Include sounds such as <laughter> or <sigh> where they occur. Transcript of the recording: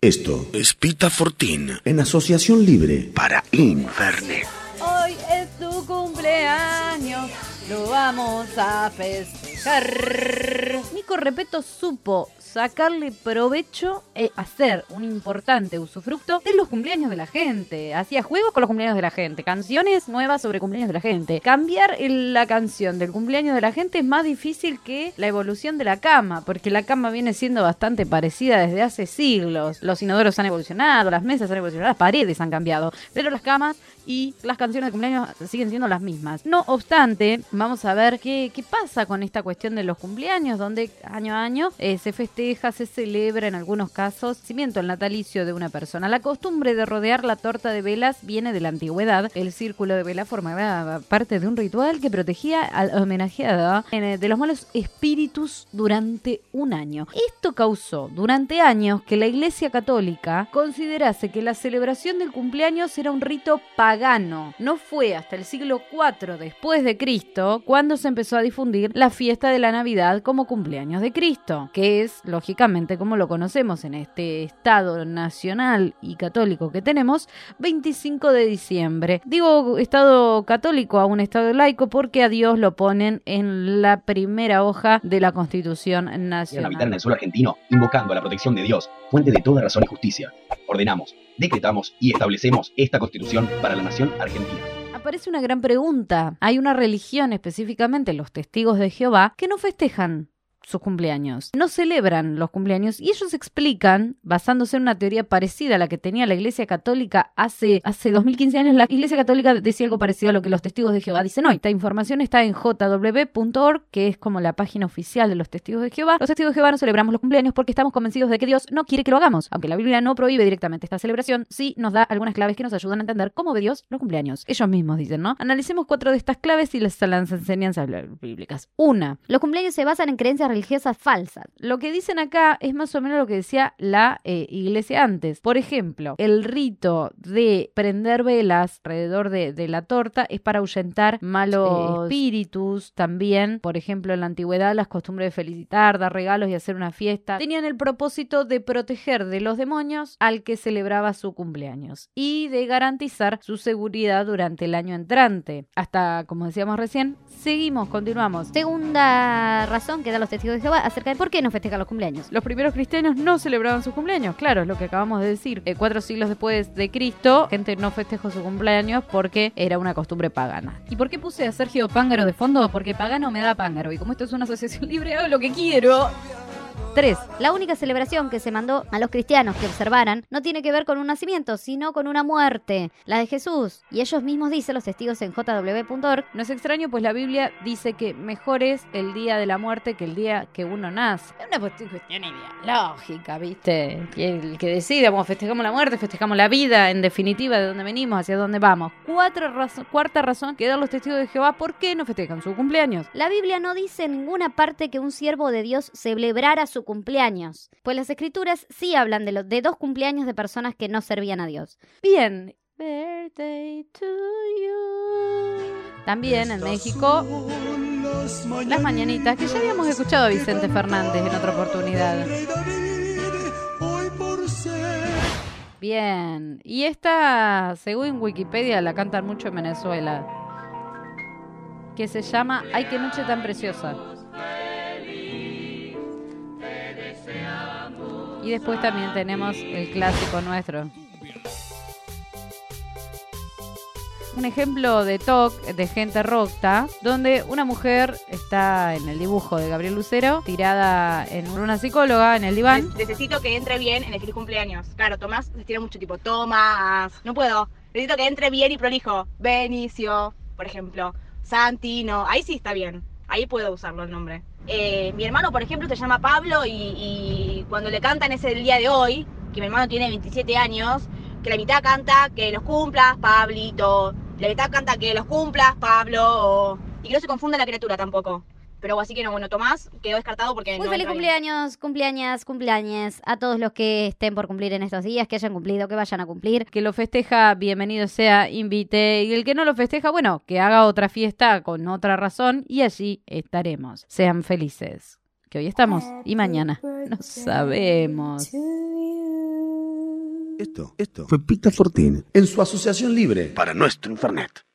Esto es Pita Fortín en asociación libre. para Infernet. Hoy es tu cumpleaños, lo vamos a festejar. Nico Repeto supo sacarle provecho e hacer un importante usufructo de los cumpleaños de la gente. Hacía juegos con los cumpleaños de la gente, canciones nuevas sobre cumpleaños de la gente. Cambiar la canción del cumpleaños de la gente es más difícil que la evolución de la cama, porque la cama viene siendo bastante parecida desde hace siglos. Los inodoros han evolucionado, las mesas han evolucionado, las paredes han cambiado, pero las camas y las canciones de cumpleaños siguen siendo las mismas. No obstante, vamos a ver qué, qué pasa con esta cuestión de los cumpleaños, donde año a año eh, se festeja, se celebra en algunos casos, cimiento el natalicio de una persona. La costumbre de rodear la torta de velas viene de la antigüedad. El círculo de vela formaba parte de un ritual que protegía al homenajeado eh, de los malos espíritus durante un año. Esto causó durante años que la Iglesia Católica considerase que la celebración del cumpleaños era un rito pagano. No fue hasta el siglo IV después de Cristo cuando se empezó a difundir la fiesta de la Navidad como cumpleaños de Cristo, que es lógicamente como lo conocemos en este Estado nacional y católico que tenemos, 25 de diciembre. Digo Estado católico a un Estado laico porque a Dios lo ponen en la primera hoja de la Constitución habitar en Nacional. el suelo argentino, invocando a la protección de Dios, fuente de toda razón y justicia. Ordenamos, decretamos y establecemos esta constitución para la nación argentina. Aparece una gran pregunta. Hay una religión, específicamente los testigos de Jehová, que no festejan sus cumpleaños. No celebran los cumpleaños y ellos explican, basándose en una teoría parecida a la que tenía la Iglesia Católica hace, hace 2015 años, la Iglesia Católica decía algo parecido a lo que los testigos de Jehová dicen hoy. Esta información está en jw.org, que es como la página oficial de los testigos de Jehová. Los testigos de Jehová no celebramos los cumpleaños porque estamos convencidos de que Dios no quiere que lo hagamos. Aunque la Biblia no prohíbe directamente esta celebración, sí nos da algunas claves que nos ayudan a entender cómo ve Dios los cumpleaños. Ellos mismos dicen, ¿no? Analicemos cuatro de estas claves y las enseñanzas bíblicas. Una, Los cumpleaños se basan en creencias religiosas falsas. lo que dicen acá es más o menos lo que decía la eh, iglesia antes. Por ejemplo, el rito de prender velas alrededor de, de la torta es para ahuyentar malos espíritus. También, por ejemplo, en la antigüedad, las costumbres de felicitar, dar regalos y hacer una fiesta tenían el propósito de proteger de los demonios al que celebraba su cumpleaños y de garantizar su seguridad durante el año entrante. Hasta, como decíamos recién, seguimos, continuamos. Segunda razón que dan los testigos de Jehová acerca de por qué no festejan los cumpleaños. Los primeros cristianos no celebraban sus cumpleaños, claro, es lo que acabamos de decir. Eh, cuatro siglos después de Cristo, gente no festejó su cumpleaños porque era una costumbre pagana. ¿Y por qué puse a Sergio Pángaro de fondo? Porque pagano me da pángaro. Y como esto es una asociación <laughs> libre, hago lo que quiero. 3. La única celebración que se mandó a los cristianos que observaran no tiene que ver con un nacimiento, sino con una muerte, la de Jesús. Y ellos mismos dicen, los testigos en jw.org, No es extraño, pues la Biblia dice que mejor es el día de la muerte que el día que uno nace. Es una cuestión ideológica, ¿viste? Y el que decide, festejamos la muerte, festejamos la vida, en definitiva, de dónde venimos, hacia dónde vamos. Cuarta razón que dan los testigos de Jehová, ¿por qué no festejan su cumpleaños? La Biblia no dice en ninguna parte que un siervo de Dios celebrara su cumpleaños, pues las escrituras sí hablan de, lo- de dos cumpleaños de personas que no servían a Dios. Bien. Birthday to you. También en México, las mañanitas, que ya habíamos escuchado a Vicente Fernández en otra oportunidad. Bien, y esta, según Wikipedia, la cantan mucho en Venezuela. Que se llama Ay, qué noche tan preciosa. Y después también tenemos el clásico nuestro. Un ejemplo de talk de gente rocta, donde una mujer está en el dibujo de Gabriel Lucero, tirada en una psicóloga en el diván. Necesito que entre bien en el feliz cumpleaños. Claro, Tomás se estira mucho tipo, Tomás. No puedo. Necesito que entre bien y prolijo. Benicio, por ejemplo. Santino. Ahí sí está bien. Ahí puedo usarlo el nombre. Eh, mi hermano, por ejemplo, se llama Pablo y cuando le cantan ese el día de hoy, que mi hermano tiene 27 años, que la mitad canta que los cumplas, Pablito. La mitad canta que los cumplas, Pablo. Y que no se confunda la criatura tampoco. Pero así que no, bueno, Tomás quedó descartado porque Muy no feliz cumpleaños, cumpleaños, cumpleaños a todos los que estén por cumplir en estos días, que hayan cumplido, que vayan a cumplir. Que lo festeja, bienvenido sea, invite. Y el que no lo festeja, bueno, que haga otra fiesta con otra razón y allí estaremos. Sean felices. Que hoy estamos y mañana no sabemos. Esto, esto fue Pita Fortín en su asociación libre para nuestro Infernet.